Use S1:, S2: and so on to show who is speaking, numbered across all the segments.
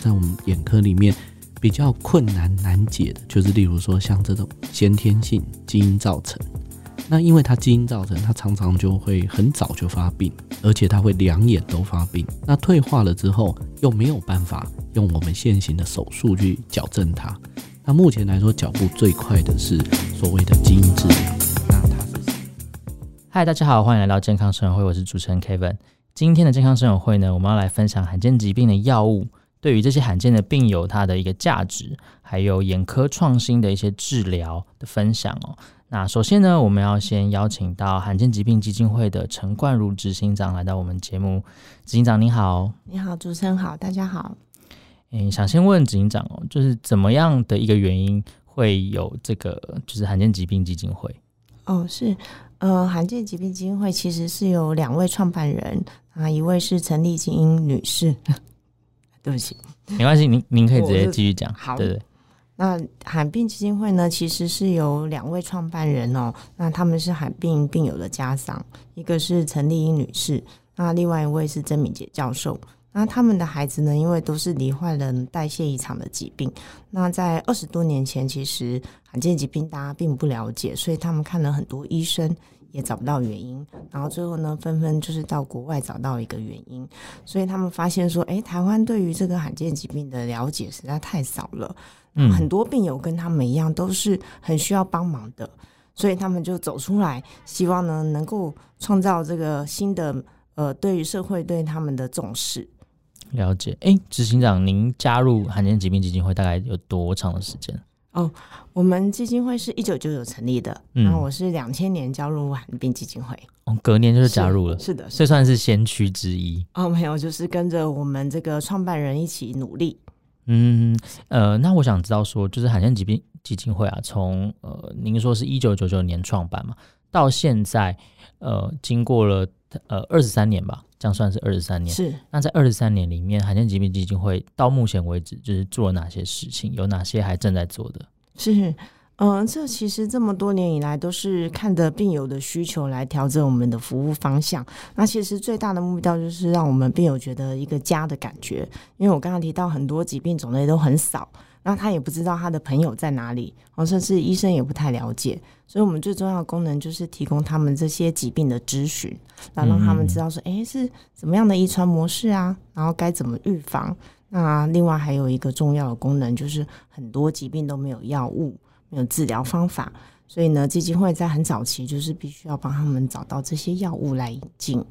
S1: 在我们眼科里面比较困难难解的，就是例如说像这种先天性基因造成。那因为它基因造成，它常常就会很早就发病，而且它会两眼都发病。那退化了之后，又没有办法用我们现行的手术去矫正它。那目前来说，脚步最快的是所谓的基因治疗。那它是？
S2: 嗨，大家好，欢迎来到健康生活会，我是主持人 Kevin。今天的健康生活会呢，我们要来分享罕见疾病的药物，对于这些罕见的病友它的一个价值，还有眼科创新的一些治疗的分享哦。那首先呢，我们要先邀请到罕见疾病基金会的陈冠如执行长来到我们节目。执行长您好，
S3: 你好，主持人好，大家好。
S2: 嗯，想先问执行长哦，就是怎么样的一个原因会有这个就是罕见疾病基金会？
S3: 哦，是呃，罕见疾病基金会其实是有两位创办人啊，一位是陈丽菁女士，对不起，
S2: 没关系，您您可以直接继续讲，
S3: 好，
S2: 对对。
S3: 那罕病基金会呢，其实是有两位创办人哦。那他们是罕病病友的家长，一个是陈丽英女士，那另外一位是曾敏杰教授。那他们的孩子呢，因为都是罹患了代谢异常的疾病。那在二十多年前，其实罕见疾病大家并不了解，所以他们看了很多医生，也找不到原因。然后最后呢，纷纷就是到国外找到一个原因。所以他们发现说，诶，台湾对于这个罕见疾病的了解实在太少了。嗯，很多病友跟他们一样，都是很需要帮忙的，所以他们就走出来，希望呢能够创造这个新的呃，对于社会对他们的重视。
S2: 了解，哎，执行长，您加入罕见疾病基金会大概有多长的时间？
S3: 哦，我们基金会是一九九九成立的，嗯，然后我是两千年加入罕病基金会，
S2: 哦，隔年就是加入了，
S3: 是，是的，
S2: 这算是先驱之一。
S3: 哦，没有，就是跟着我们这个创办人一起努力。
S2: 嗯，呃，那我想知道说，就是罕见疾病基金会啊，从呃，您说是一九九九年创办嘛，到现在，呃，经过了呃二十三年吧，这样算是二十三年。
S3: 是。
S2: 那在二十三年里面，罕见疾病基金会到目前为止，就是做了哪些事情？有哪些还正在做的？
S3: 是。嗯，这其实这么多年以来都是看着病友的需求来调整我们的服务方向。那其实最大的目标就是让我们病友觉得一个家的感觉。因为我刚刚提到很多疾病种类都很少，那他也不知道他的朋友在哪里，甚至医生也不太了解。所以我们最重要的功能就是提供他们这些疾病的咨询，然后让他们知道说，哎，是怎么样的遗传模式啊，然后该怎么预防。那另外还有一个重要的功能就是很多疾病都没有药物。没有治疗方法，所以呢，基金会在很早期就是必须要帮他们找到这些药物来引进。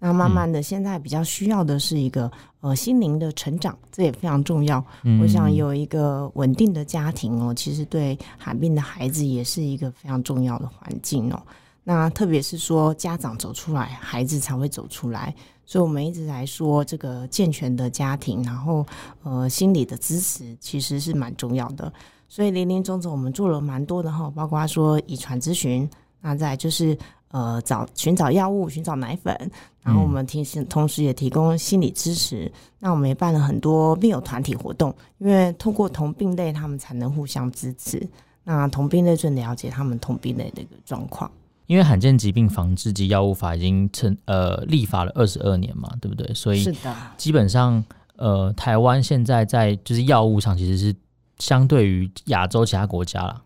S3: 那慢慢的，现在比较需要的是一个呃心灵的成长，这也非常重要。我想有一个稳定的家庭哦，其实对罕病的孩子也是一个非常重要的环境哦。那特别是说家长走出来，孩子才会走出来。所以我们一直来说这个健全的家庭，然后呃心理的支持其实是蛮重要的。所以林林总总，我们做了蛮多的哈，包括说遗传咨询，那再就是呃找寻找药物、寻找奶粉，然后我们提同时也提供心理支持。嗯、那我们也办了很多病友团体活动，因为透过同病类，他们才能互相支持。那同病类最了解他们同病类的一个状况。
S2: 因为罕见疾病防治及药物法已经成呃立法了二十二年嘛，对不对？所以是的，基本上呃台湾现在在就是药物上其实是。相对于亚洲其他国家啦，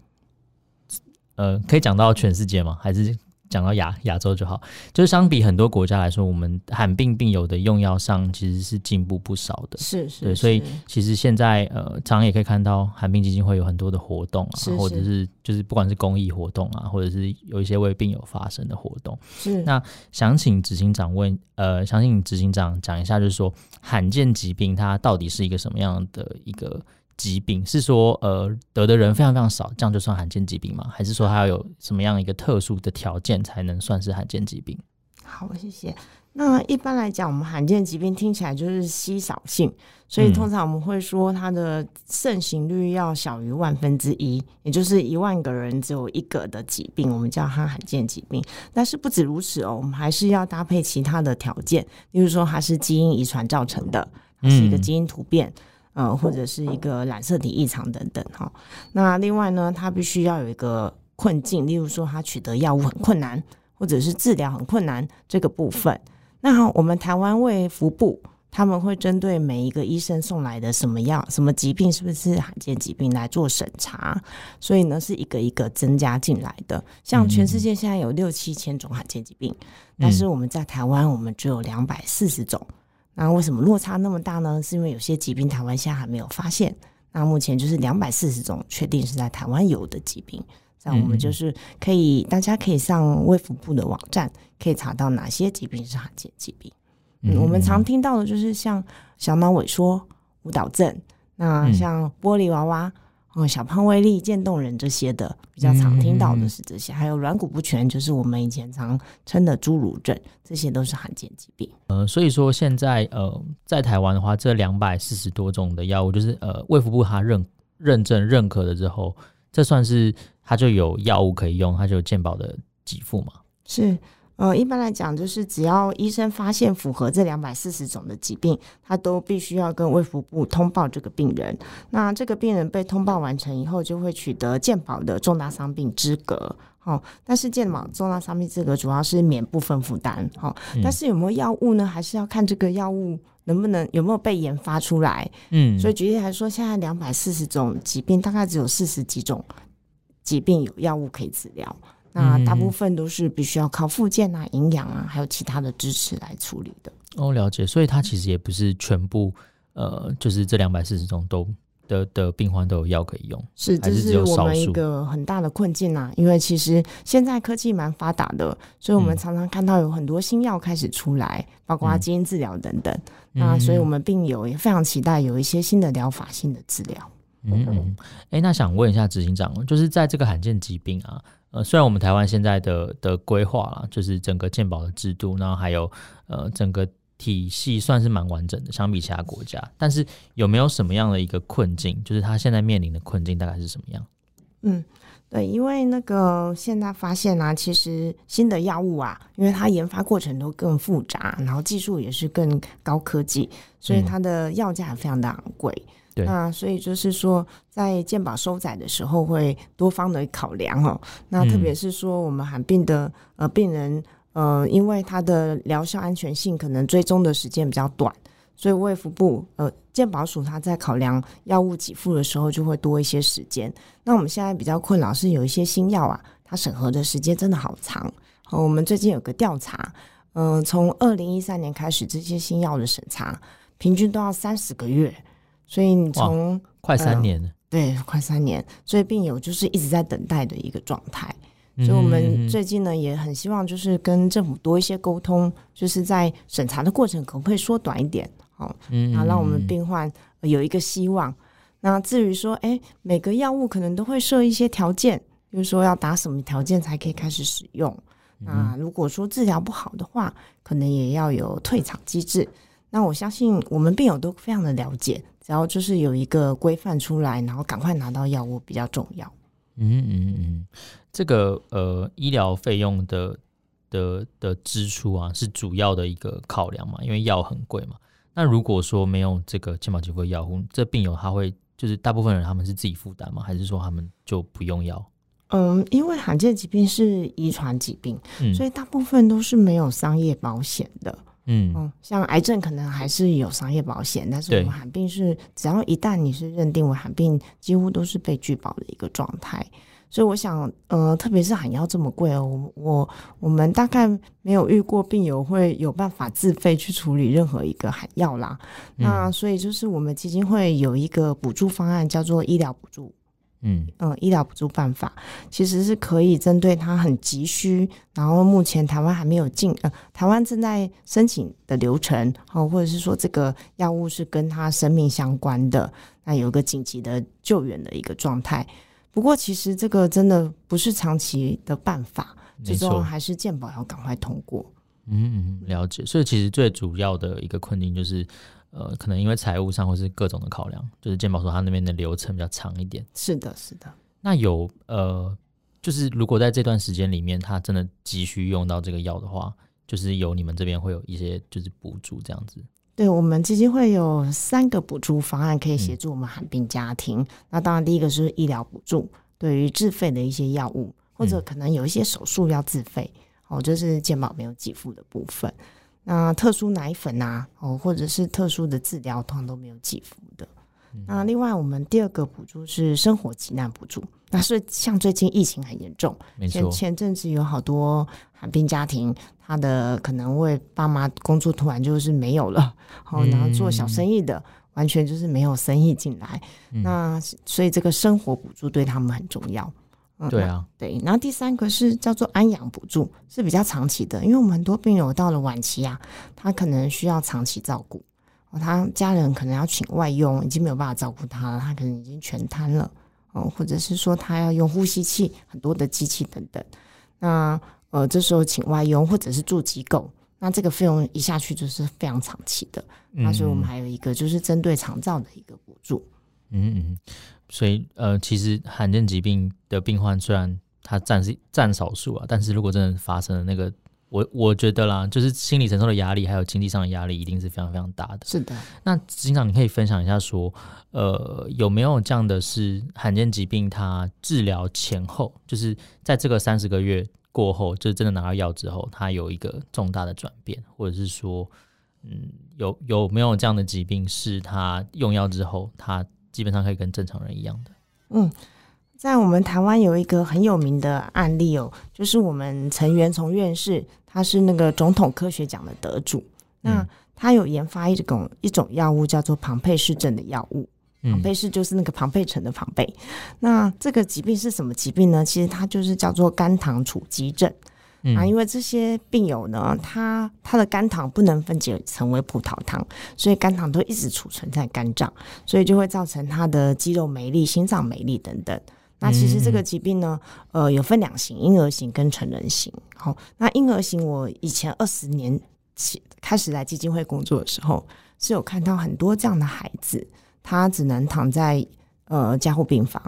S2: 呃，可以讲到全世界吗？还是讲到亚亚洲就好？就是相比很多国家来说，我们罕病病友的用药上其实是进步不少的。
S3: 是是，
S2: 对，所以其实现在呃，常常也可以看到罕病基金会有很多的活动啊，是是或者是就是不管是公益活动啊，或者是有一些为病友发声的活动。
S3: 是。那
S2: 想请执行长问，呃，想请执行长讲一下，就是说罕见疾病它到底是一个什么样的一个？疾病是说，呃，得的人非常非常少，这样就算罕见疾病吗？还是说它要有什么样一个特殊的条件才能算是罕见疾病？
S3: 好，谢谢。那一般来讲，我们罕见疾病听起来就是稀少性，所以通常我们会说它的盛行率要小于万分之一，也就是一万个人只有一个的疾病，我们叫它罕见疾病。但是不止如此哦，我们还是要搭配其他的条件，例如说它是基因遗传造成的，它是一个基因突变。嗯呃，或者是一个染色体异常等等哈。那另外呢，他必须要有一个困境，例如说他取得药物很困难，或者是治疗很困难这个部分。那好，我们台湾卫福部他们会针对每一个医生送来的什么药、什么疾病是不是罕见疾病来做审查，所以呢是一个一个增加进来的。像全世界现在有六七千种罕见疾病，嗯、但是我们在台湾我们只有两百四十种。那为什么落差那么大呢？是因为有些疾病台湾现在还没有发现。那目前就是两百四十种确定是在台湾有的疾病，那我们就是可以，大家可以上卫福部的网站，可以查到哪些疾病是罕见疾病。嗯，我们常听到的就是像小脑萎缩、舞蹈症，那像玻璃娃娃、嗯，小胖威力、渐冻人这些的，比较常听到的是这些。还有软骨不全，就是我们以前常称的侏儒症，这些都是罕见疾病。
S2: 呃，所以说现在呃，在台湾的话，这两百四十多种的药物，就是呃，卫福部它认认证认可了之后，这算是它就有药物可以用，它就有健保的给付嘛？
S3: 是。呃，一般来讲，就是只要医生发现符合这两百四十种的疾病，他都必须要跟卫福部通报这个病人。那这个病人被通报完成以后，就会取得健保的重大伤病资格。好，但是健保重大伤病资格主要是免部分负担。好，但是有没有药物呢？还是要看这个药物能不能有没有被研发出来。嗯，所以举例来说，现在两百四十种疾病，大概只有四十几种疾病有药物可以治疗。那大部分都是必须要靠复健啊、营养啊，还有其他的支持来处理的。
S2: 哦，了解。所以它其实也不是全部，呃，就是这两百四十种都的的病患都有药可以用。
S3: 是，这是我们一个很大的困境啊。因为其实现在科技蛮发达的，所以我们常常看到有很多新药开始出来，嗯、包括基因治疗等等。嗯、那所以我们病友也非常期待有一些新的疗法、新的治疗。
S2: 嗯嗯。哎、欸，那想问一下执行长，就是在这个罕见疾病啊。呃，虽然我们台湾现在的的规划啦，就是整个健保的制度，然后还有呃整个体系算是蛮完整的，相比其他国家，但是有没有什么样的一个困境？就是他现在面临的困境大概是什么样？
S3: 嗯，对，因为那个现在发现啊，其实新的药物啊，因为它研发过程都更复杂，然后技术也是更高科技，所以它的药价也非常的昂贵。嗯对那所以就是说，在健保收载的时候会多方的考量哦。那特别是说，我们罕病的呃病人呃，因为他的疗效安全性可能追踪的时间比较短，所以卫福部呃健保署他在考量药物给付的时候就会多一些时间。那我们现在比较困扰是有一些新药啊，它审核的时间真的好长。好，我们最近有个调查，嗯、呃，从二零一三年开始，这些新药的审查平均都要三十个月。所以你从
S2: 快三年了，
S3: 呃，对，快三年，所以病友就是一直在等待的一个状态。所以我们最近呢也很希望就是跟政府多一些沟通，就是在审查的过程可不可以缩短一点，好，嗯，然后让我们病患有一个希望。那至于说，哎，每个药物可能都会设一些条件，就是说要达什么条件才可以开始使用。那如果说治疗不好的话，可能也要有退场机制。那我相信我们病友都非常的了解。只要就是有一个规范出来，然后赶快拿到药物比较重要。
S2: 嗯嗯嗯，这个呃医疗费用的的的支出啊，是主要的一个考量嘛，因为药很贵嘛。那如果说没有这个健保给付药物，这病友他会就是大部分人他们是自己负担吗？还是说他们就不用药？
S3: 嗯，因为罕见疾病是遗传疾病，嗯，所以大部分都是没有商业保险的。嗯，像癌症可能还是有商业保险，但是我们罕病是只要一旦你是认定为罕病，几乎都是被拒保的一个状态。所以我想，呃，特别是罕药这么贵哦，我我们大概没有遇过病友会有办法自费去处理任何一个罕药啦。那所以就是我们基金会有一个补助方案，叫做医疗补助。嗯嗯，医疗补助办法其实是可以针对他很急需，然后目前台湾还没有进，呃，台湾正在申请的流程，哦，或者是说这个药物是跟他生命相关的，那有个紧急的救援的一个状态。不过其实这个真的不是长期的办法，最终还是健保要赶快通过。
S2: 嗯嗯，了解。所以其实最主要的一个困境就是。呃，可能因为财务上或是各种的考量，就是健保说他那边的流程比较长一点。
S3: 是的，是的。
S2: 那有呃，就是如果在这段时间里面，他真的急需用到这个药的话，就是有你们这边会有一些就是补助这样子。
S3: 对，我们基金会有三个补助方案可以协助我们罕病家庭。嗯。那当然，第一个是医疗补助，对于自费的一些药物，或者可能有一些手术要自费，哦，就是健保没有给付的部分。那特殊奶粉啊，哦，或者是特殊的治疗，通常都没有给付的。嗯、那另外，我们第二个补助是生活急难补助。那是像最近疫情很严重，
S2: 没错，
S3: 前阵子有好多寒冰家庭，他的可能为爸妈工作突然就是没有了，哦，然后做小生意的、嗯、完全就是没有生意进来。嗯、那所以这个生活补助对他们很重要。
S2: 嗯、对啊，
S3: 对。然后第三个是叫做安养补助，是比较长期的，因为我们很多病友到了晚期啊，他可能需要长期照顾。他家人可能要请外佣，已经没有办法照顾他了，他可能已经全瘫了，哦，或者是说他要用呼吸器，很多的机器等等。那呃，这时候请外佣或者是住机构，那这个费用一下去就是非常长期的。那所以我们还有一个就是针对长照的一个补助。
S2: 嗯嗯，所以呃，其实罕见疾病的病患虽然他占是占少数啊，但是如果真的发生了那个。我我觉得啦，就是心理承受的压力，还有经济上的压力，一定是非常非常大的。
S3: 是的。
S2: 那执行长，你可以分享一下说，呃，有没有这样的是罕见疾病，它治疗前后，就是在这个三十个月过后，就是真的拿到药之后，它有一个重大的转变，或者是说，嗯，有有没有这样的疾病，是他用药之后，他基本上可以跟正常人一样的？
S3: 嗯。在我们台湾有一个很有名的案例哦，就是我们陈元从院士，他是那个总统科学奖的得主。嗯、那他有研发一种一种药物，叫做庞佩氏症的药物。庞佩氏就是那个庞贝城的庞贝。那这个疾病是什么疾病呢？其实它就是叫做肝糖储积症。嗯、啊，因为这些病友呢，他他的肝糖不能分解成为葡萄糖，所以肝糖都一直储存在肝脏，所以就会造成他的肌肉没力、心脏没力等等。那其实这个疾病呢，呃，有分两型，婴儿型跟成人型。好，那婴儿型，我以前二十年起开始来基金会工作的时候，是有看到很多这样的孩子，他只能躺在呃加护病房，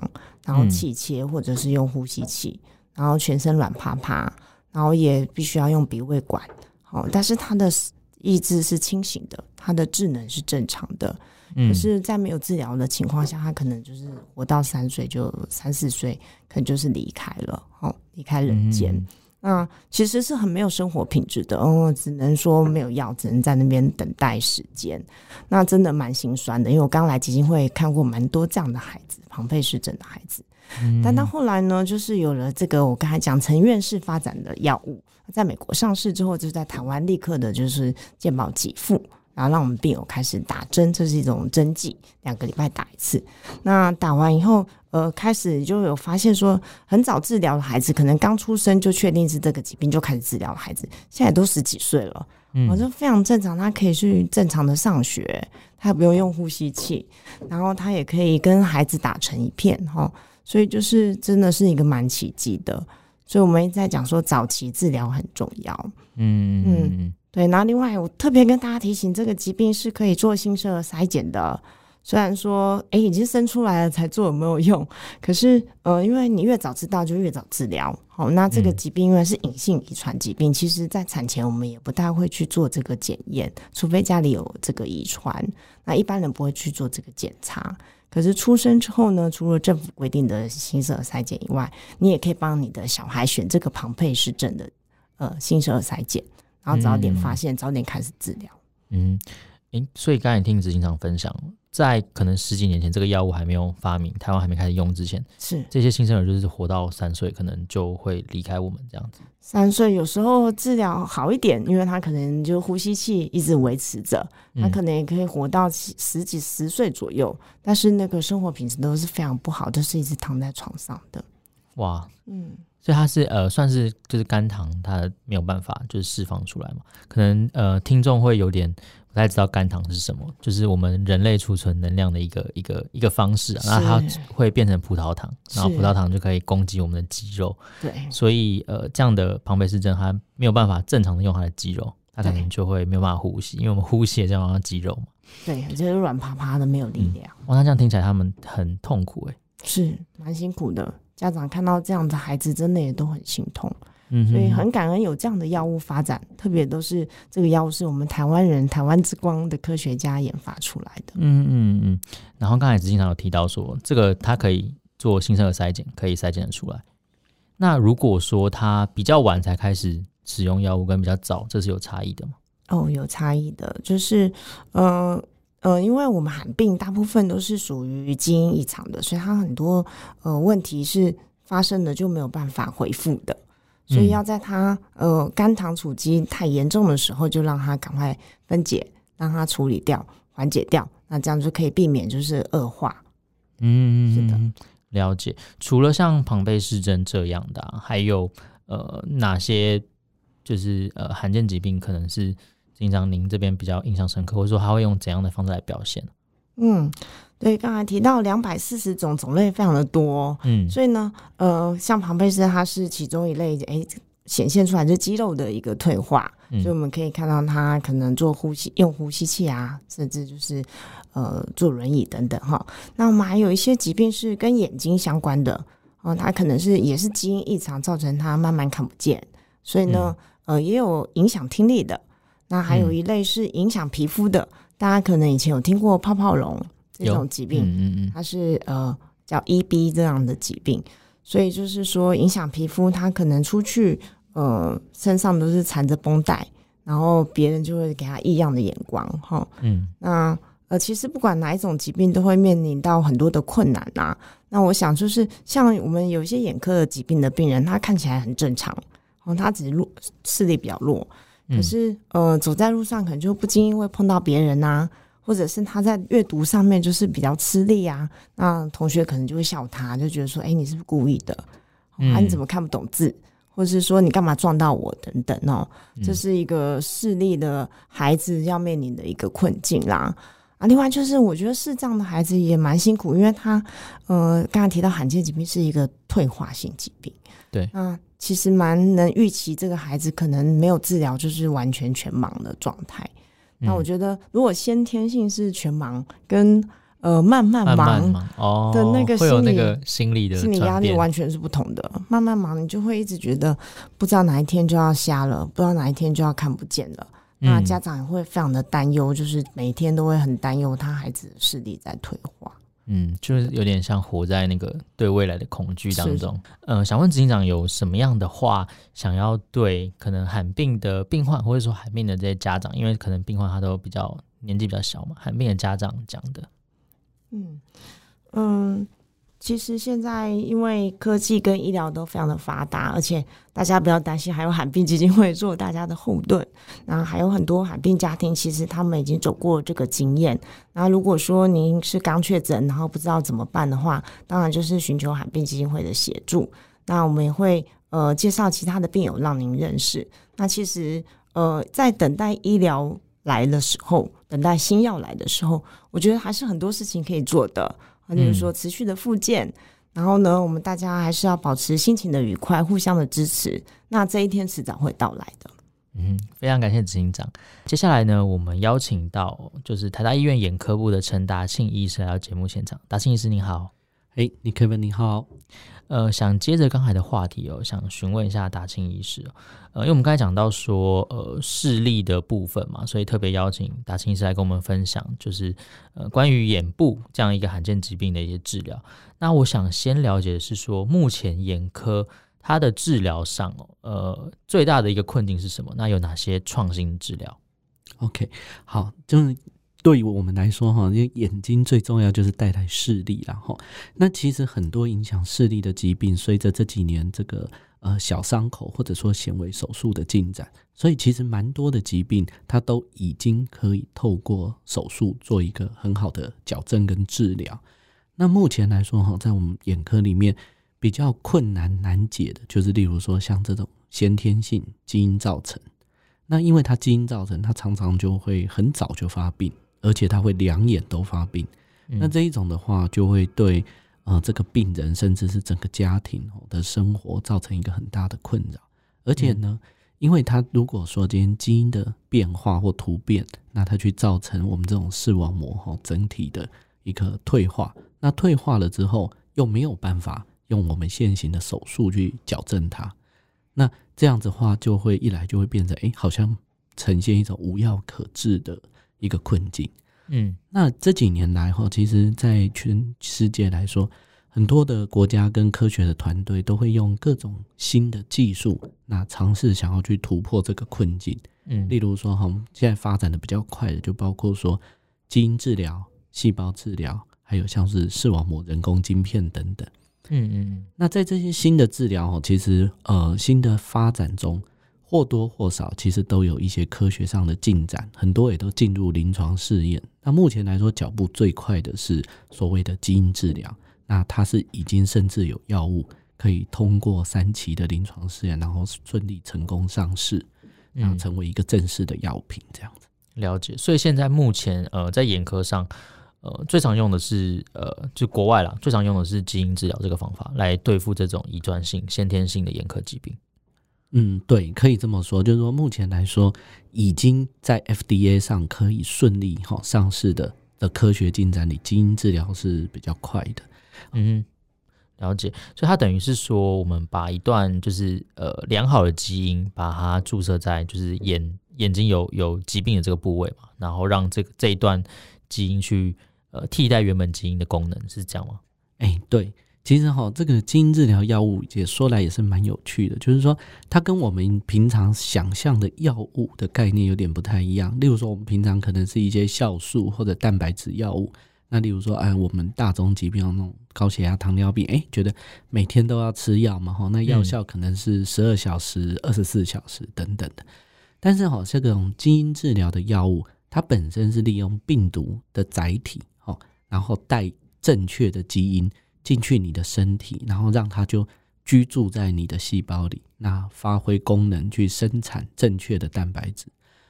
S3: 然后气切或者是用呼吸器，然后全身软趴趴，然后也必须要用鼻胃管。好，但是他的意志是清醒的，他的智能是正常的。可是，在没有治疗的情况下，他可能就是活到三岁就三四岁，可能就是离开了，哦，离开人间。嗯、那其实是很没有生活品质的，哦，只能说没有药，只能在那边等待时间。那真的蛮心酸的，因为我刚来基金会看过蛮多这样的孩子，庞贝氏症的孩子。嗯、但到后来呢，就是有了这个我刚才讲陈院士发展的药物，在美国上市之后，就在台湾立刻的就是健保给付。然后让我们病友开始打针，这是一种针剂，两个礼拜打一次。那打完以后，呃，开始就有发现说，很早治疗的孩子，可能刚出生就确定是这个疾病就开始治疗的孩子，现在都十几岁了，我就、嗯、非常正常，他可以去正常的上学，他也不用用呼吸器，然后他也可以跟孩子打成一片，哈，所以就是真的是一个蛮奇迹的。所以我们一直在讲说，早期治疗很重要，嗯嗯。嗯对，然后另外我特别跟大家提醒，这个疾病是可以做新生儿筛检的。虽然说，哎，已经生出来了才做有没有用？可是，呃，因为你越早知道，就越早治疗。好，那这个疾病因为是隐性遗传疾病，嗯、其实在产前我们也不太会去做这个检验，除非家里有这个遗传。那一般人不会去做这个检查。可是出生之后呢，除了政府规定的新生儿筛检以外，你也可以帮你的小孩选这个庞佩氏症的呃新生儿筛检。然后早点发现，嗯、早点开始治疗。嗯，诶，
S2: 所以刚才听执行长分享，在可能十几年前这个药物还没有发明，台湾还没开始用之前，
S3: 是
S2: 这些新生儿就是活到三岁，可能就会离开我们这样子。
S3: 三岁有时候治疗好一点，因为他可能就呼吸器一直维持着，他可能也可以活到十几十岁左右，嗯、但是那个生活品质都是非常不好，都是一直躺在床上的。
S2: 哇，嗯。所以它是呃，算是就是肝糖，它没有办法就是释放出来嘛。可能呃，听众会有点不太知道肝糖是什么，就是我们人类储存能量的一个一个一个方式啊。那它会变成葡萄糖，然后葡萄糖就可以攻击我们的肌肉。
S3: 对，
S2: 所以呃，这样的庞贝氏症，它没有办法正常的用它的肌肉，它可能就会没有办法呼吸，因为我们呼吸也这样用肌肉嘛。
S3: 对，就是软趴趴的，没有力量。
S2: 嗯、哇，那这样听起来他们很痛苦哎、欸，
S3: 是蛮辛苦的。家长看到这样的孩子，真的也都很心痛，嗯，所以很感恩有这样的药物发展，特别都是这个药物是我们台湾人、台湾之光的科学家研发出来的，
S2: 嗯嗯嗯。然后刚才执行长有提到说，这个它可以做新生儿筛检，可以筛检的出来。那如果说他比较晚才开始使用药物，跟比较早，这是有差异的吗？
S3: 哦，有差异的，就是呃呃，因为我们罕病大部分都是属于基因异常的，所以它很多呃问题是发生的就没有办法恢复的，所以要在它呃肝糖储积太严重的时候，就让它赶快分解，让它处理掉、缓解掉，那这样就可以避免就是恶化。
S2: 嗯，是的，了解。除了像庞贝氏症这样的啊，还有呃哪些就是呃罕见疾病可能是？经常您这边比较印象深刻，或者说他会用怎样的方式来表现？
S3: 嗯，对，刚才提到两百四十种种类，非常的多。嗯，所以呢，呃，像庞贝斯，它是其中一类，哎，显现出来是肌肉的一个退化，嗯，所以我们可以看到它可能做呼吸用呼吸器啊，甚至就是呃坐轮椅等等哈。那我们还有一些疾病是跟眼睛相关的，哦，他可能是也是基因异常造成他慢慢看不见，所以呢，嗯，呃，也有影响听力的。那还有一类是影响皮肤的，嗯，大家可能以前有听过泡泡龙这种疾病，嗯嗯，它是呃叫 EB 这样的疾病，所以就是说影响皮肤，它可能出去呃身上都是缠着绷带，然后别人就会给他异样的眼光哈，嗯，那呃其实不管哪一种疾病都会面临到很多的困难呐，啊，那我想就是像我们有一些眼科的疾病的病人，他看起来很正常，然哦，他只是弱视力比较弱。可是，呃，走在路上可能就不经意会碰到别人呐、啊，或者是他在阅读上面就是比较吃力啊，那同学可能就会笑他，就觉得说，哎、欸，你是不是故意的？啊，你怎么看不懂字？或者是说你干嘛撞到我？等等哦，这是一个视力的孩子要面临的一个困境啦。啊，另外就是我觉得视障的孩子也蛮辛苦，因为他，呃，刚才提到罕见疾病是一个退化性疾病，
S2: 对，
S3: 啊。其实蛮能预期，这个孩子可能没有治疗就是完全全盲的状态。那我觉得，如果先天性是全盲，跟呃慢慢盲的那个心理、
S2: 哦、那个心理的
S3: 心理压力完全是不同的。慢慢盲，你就会一直觉得不知道哪一天就要瞎了，不知道哪一天就要看不见了。那家长也会非常的担忧，就是每天都会很担忧他孩子的视力在退化。
S2: 嗯，就是有点像活在那个对未来的恐惧当中。呃，想问执行长有什么样的话想要对可能罕病的病患，或者说罕病的这些家长，因为可能病患他都比较年纪比较小嘛，罕病的家长讲的。
S3: 嗯嗯。其实现在因为科技跟医疗都非常的发达，而且大家不要担心，还有罕病基金会做大家的后盾。那还有很多罕病家庭，其实他们已经走过这个经验。那如果说您是刚确诊，然后不知道怎么办的话，当然就是寻求罕病基金会的协助。那我们也会呃介绍其他的病友让您认识。那其实呃在等待医疗来的时候，等待新药来的时候，我觉得还是很多事情可以做的。或者说持续的复健，然后呢，我们大家还是要保持心情的愉快，互相的支持。那这一天迟早会到来的。
S2: 嗯，非常感谢执行长。接下来呢，我们邀请到就是台大医院眼科部的陈达庆医师来到节目现场。达庆医师您好，
S1: 哎，你 Kevin 你好。
S2: 呃，想接着刚才的话题哦，想询问一下达清医师哦，呃，因为我们刚才讲到说，呃，视力的部分嘛，所以特别邀请达清医师来跟我们分享，就是呃，关于眼部这样一个罕见疾病的一些治疗。那我想先了解的是说，目前眼科它的治疗上，呃，最大的一个困境是什么？那有哪些创新治疗
S1: ？OK，好，就是。对于我们来说，哈，因为眼睛最重要就是带来视力，然后那其实很多影响视力的疾病，随着这几年这个呃小伤口或者说显微手术的进展，所以其实蛮多的疾病它都已经可以透过手术做一个很好的矫正跟治疗。那目前来说，哈，在我们眼科里面比较困难难解的，就是例如说像这种先天性基因造成，那因为它基因造成，它常常就会很早就发病。而且他会两眼都发病，嗯、那这一种的话，就会对呃这个病人甚至是整个家庭的生活造成一个很大的困扰。而且呢，嗯、因为他如果说今天基因的变化或突变，那它去造成我们这种视网膜哈整体的一个退化，那退化了之后又没有办法用我们现行的手术去矫正它，那这样子的话就会一来就会变成哎，好像呈现一种无药可治的。一个困境，嗯，那这几年来哈，其实，在全世界来说，很多的国家跟科学的团队都会用各种新的技术，那尝试想要去突破这个困境。嗯，例如说哈，现在发展的比较快的，就包括说基因治疗、细胞治疗，还有像是视网膜人工晶片等等。嗯嗯，那在这些新的治疗哦，其实呃新的发展中或多或少其实都有一些科学上的进展，很多也都进入临床试验。那目前来说，脚步最快的是所谓的基因治疗，那它是已经甚至有药物可以通过三期的临床试验，然后顺利成功上市，然后成为一个正式的药品这样子。
S2: 嗯，了解。所以现在目前呃在眼科上。呃，最常用的是呃，就国外啦，最常用的是基因治疗这个方法来对付这种遗传性、先天性的眼科疾病。
S1: 嗯，对，可以这么说，就是说目前来说，已经在 FDA 上可以顺利哈上市的的科学进展里，基因治疗是比较快的。
S2: 嗯，了解。所以它等于是说，我们把一段就是呃良好的基因，把它注射在就是眼眼睛有有疾病的这个部位嘛，然后让这个这一段基因去。呃，替代原本基因的功能是这样吗？
S1: 哎、欸，对，其实哈，这个基因治疗药物也说来也是蛮有趣的，就是说它跟我们平常想象的药物的概念有点不太一样。例如说，我们平常可能是一些酵素或者蛋白质药物，那例如说，哎，我们大宗疾病那种高血压、糖尿病，哎、欸，觉得每天都要吃药嘛，哈，那药效可能是十二小时、二十四小时等等的。但是哈，这种基因治疗的药物，它本身是利用病毒的载体。然后带正确的基因进去你的身体，然后让它就居住在你的细胞里，那发挥功能去生产正确的蛋白质。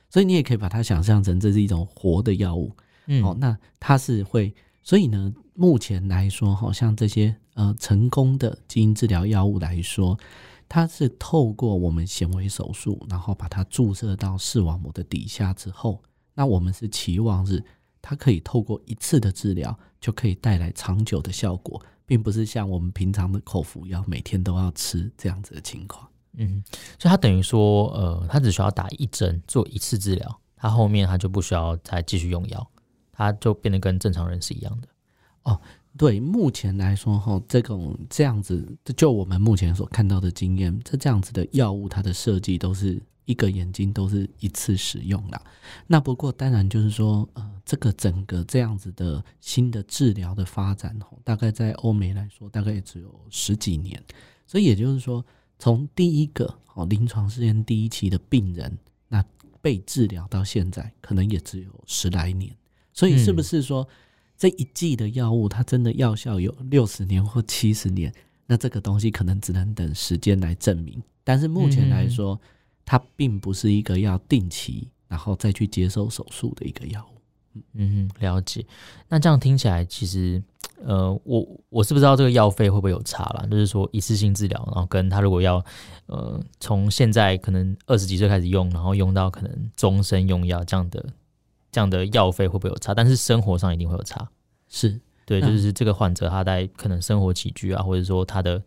S1: 所以你也可以把它想象成这是一种活的药物。嗯，哦，那它是会，所以呢，目前来说，好像这些呃成功的基因治疗药物来说，它是透过我们显微手术，然后把它注射到视网膜的底下之后，那我们是期望是。它可以透过一次的治疗就可以带来长久的效果，并不是像我们平常的口服药每天都要吃这样子的情况。
S2: 嗯，所以它等于说，呃，它只需要打一针做一次治疗，它后面它就不需要再继续用药，它就变得跟正常人是一样的。
S1: 哦，对，目前来说哈，这种这样子，就我们目前所看到的经验，这这样子的药物，它的设计都是。一个眼睛都是一次使用啦。那不过当然就是说，呃，这个整个这样子的新的治疗的发展，大概在欧美来说，大概也只有十几年。所以也就是说，从第一个哦临床试验第一期的病人，那被治疗到现在，可能也只有十来年。所以是不是说这一剂的药物，它真的药效有六十年或七十年？那这个东西可能只能等时间来证明。但是目前来说，它并不是一个要定期然后再去接受手术的一个药物。
S2: 嗯，了解。那这样听起来，其实，呃，我我是不知道这个药费会不会有差啦？就是说一次性治疗，然后跟他如果要，呃，从现在可能二十几岁开始用，然后用到可能终身用药这样的，这样的药费会不会有差？但是生活上一定会有差。
S1: 是
S2: 对，就是 这个患者他在可能生活起居啊，或者说他的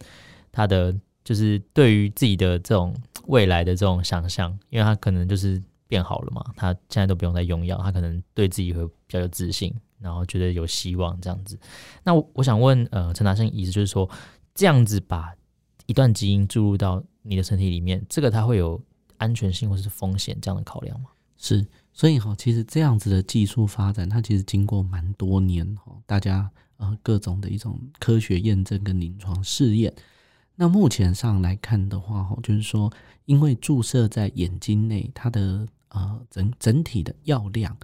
S2: 他的就是对于自己的这种。未来的这种想象，因为他可能就是变好了嘛，他现在都不用再用药，他可能对自己会比较有自信，然后觉得有希望这样子。那我，我想问，呃，陈达生意思就是说，这样子把一段基因注入到你的身体里面，这个它会有安全性或是风险这样的考量吗？
S1: 是，所以哈，其实这样子的技术发展，它其实经过蛮多年哈，大家呃各种的一种科学验证跟临床试验。那目前上来看的话，哈，就是说，因为注射在眼睛内，它的呃整整体的药量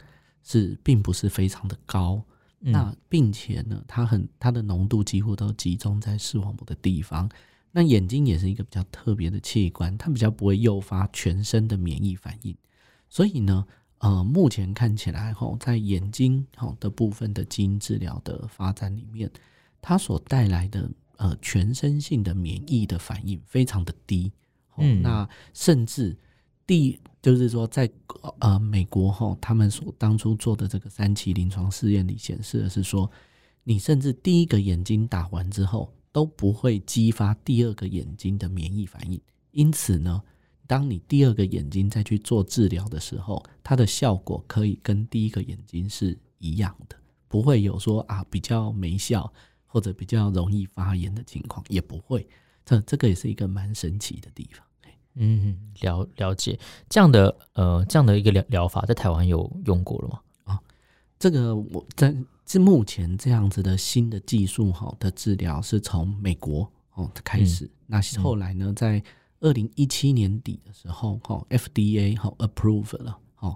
S1: 是并不是非常的高，嗯、那并且呢，它很它的浓度几乎都集中在视网膜的地方。那眼睛也是一个比较特别的器官，它比较不会诱发全身的免疫反应，所以呢，呃，目前看起来哈，在眼睛好的部分的基因治疗的发展里面，它所带来的。呃，全身性的免疫的反应非常的低，嗯，那甚至第就是说在，在呃美国哈，他们所当初做的这个三期临床试验里显示的是说，你甚至第一个眼睛打完之后都不会激发第二个眼睛的免疫反应，因此呢，当你第二个眼睛再去做治疗的时候，它的效果可以跟第一个眼睛是一样的，不会有说啊比较没效。或者比较容易发炎的情况也不会，这这个也是一个蛮神奇的地方。
S2: 嗯，了了解。这样的呃这样的一个疗疗法，在台湾有用过了吗？
S1: 啊，这个我在是目前这样子的新的技术哈的治疗是从美国哦开始，嗯、那后来呢，在二零一七年底的时候哈，FDA 哈 approve 了哦，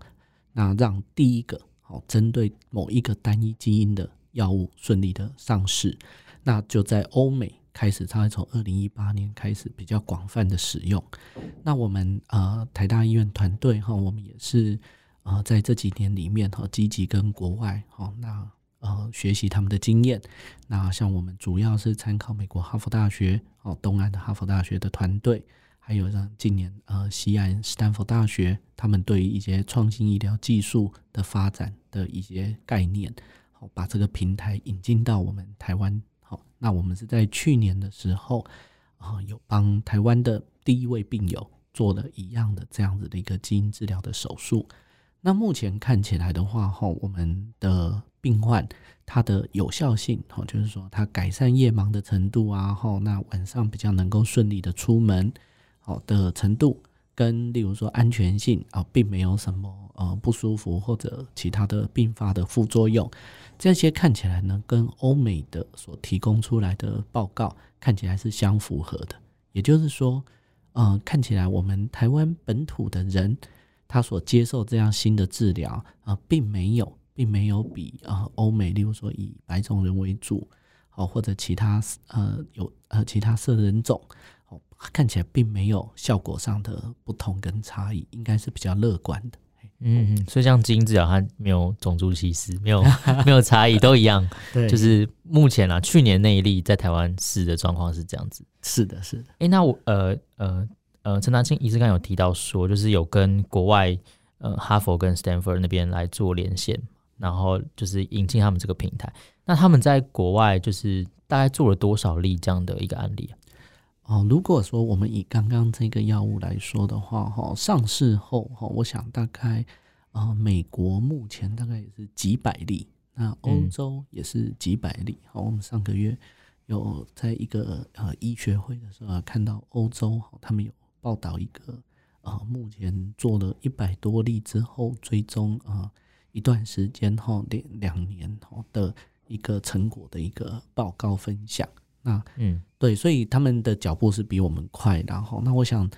S1: 那让第一个哦针对某一个单一基因的药物顺利的上市，那就在欧美。开始，它会从二零一八年开始比较广泛的使用。那我们呃台大医院团队哈，我们也是呃在这几年里面哈，积极跟国外哈那呃学习他们的经验。那像我们主要是参考美国哈佛大学哦，东岸的哈佛大学的团队，还有让近年呃西岸斯坦福大学他们对于一些创新医疗技术的发展的一些概念，好把这个平台引进到我们台湾。好那我们是在去年的时候，啊、有帮台湾的第一位病友做了一样的这样子的一个基因治疗的手术。那目前看起来的话，哈，我们的病患他的有效性，哈，就是说他改善夜盲的程度啊，哈，那晚上比较能够顺利的出门，好的程度，跟例如说安全性啊，并没有什么呃不舒服或者其他的并发的副作用。这些看起来呢，跟欧美的所提供出来的报告看起来是相符合的。也就是说，呃，看起来我们台湾本土的人，他所接受这样新的治疗啊、呃，并没有，并没有比呃欧美，例如说以白种人为主，哦，或者其他呃有呃其他色人种，哦，看起来并没有效果上的不同跟差异，应该是比较乐观的。
S2: 嗯，所以像基因治疗，它没有种族歧视，没有 没有差异，都一样。对，就是目前啊，去年那一例在台湾试的状况是这样子。
S1: 是的，是的。
S2: 哎、欸，那我呃呃呃，陈达清医师刚有提到说，就是有跟国外呃哈佛跟 Stanford 那边来做连线，然后就是引进他们这个平台。那他们在国外就是大概做了多少例这样的一个案例啊？
S1: 哦，如果说我们以刚刚这个药物来说的话，哈，上市后哈，我想大概呃，美国目前大概也是几百例，那欧洲也是几百例。好、嗯，我们上个月有在一个呃医学会的时候看到欧洲，他们有报道一个呃，目前做了一百多例之后，追踪啊、呃、一段时间后两两年哦的一个成果的一个报告分享。那嗯，对，所以他们的脚步是比我们快。然后，那我想，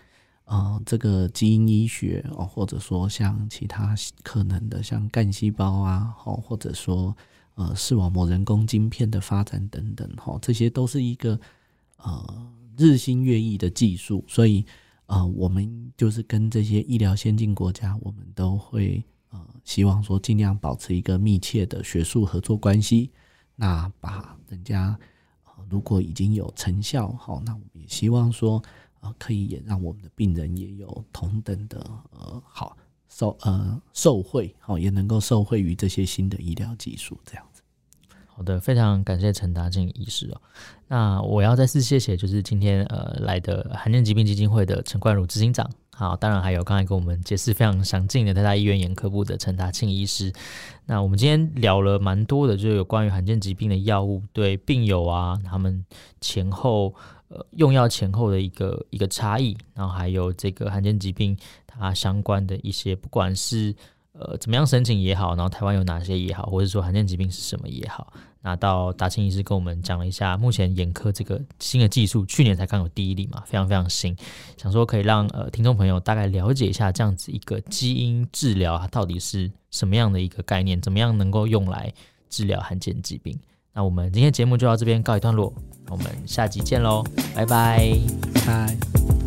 S1: 呃，这个基因医学哦，或者说像其他可能的，像干细胞啊，哦，或者说呃视网膜人工晶片的发展等等，哈，这些都是一个呃日新月异的技术。所以，呃，我们就是跟这些医疗先进国家，我们都会呃希望说尽量保持一个密切的学术合作关系。那把人家。如果已经有成效，好，那我们也希望说，呃，可以也让我们的病人也有同等的呃好受呃受惠，好，也能够受惠于这些新的医疗技术，这样。
S2: 好的，非常感谢陈达庆医师哦。那我要再次谢谢，就是今天呃来的罕见疾病基金会的陈冠儒执行长。好，当然还有刚才跟我们解释非常详尽的台大医院眼科部的陈达庆医师。那我们今天聊了蛮多的，就有关于罕见疾病的药物对病友啊，他们前后呃用药前后的一个一个差异，然后还有这个罕见疾病它相关的一些，不管是呃怎么样申请也好，然后台湾有哪些也好，或者说罕见疾病是什么也好。那到达庆医师跟我们讲了一下，目前眼科这个新的技术，去年才刚有第一例嘛，非常非常新，想说可以让呃听众朋友大概了解一下这样子一个基因治疗它到底是什么样的一个概念，怎么样能够用来治疗罕见疾病。那我们今天节目就到这边告一段落，我们下集见喽，拜，
S1: 拜拜。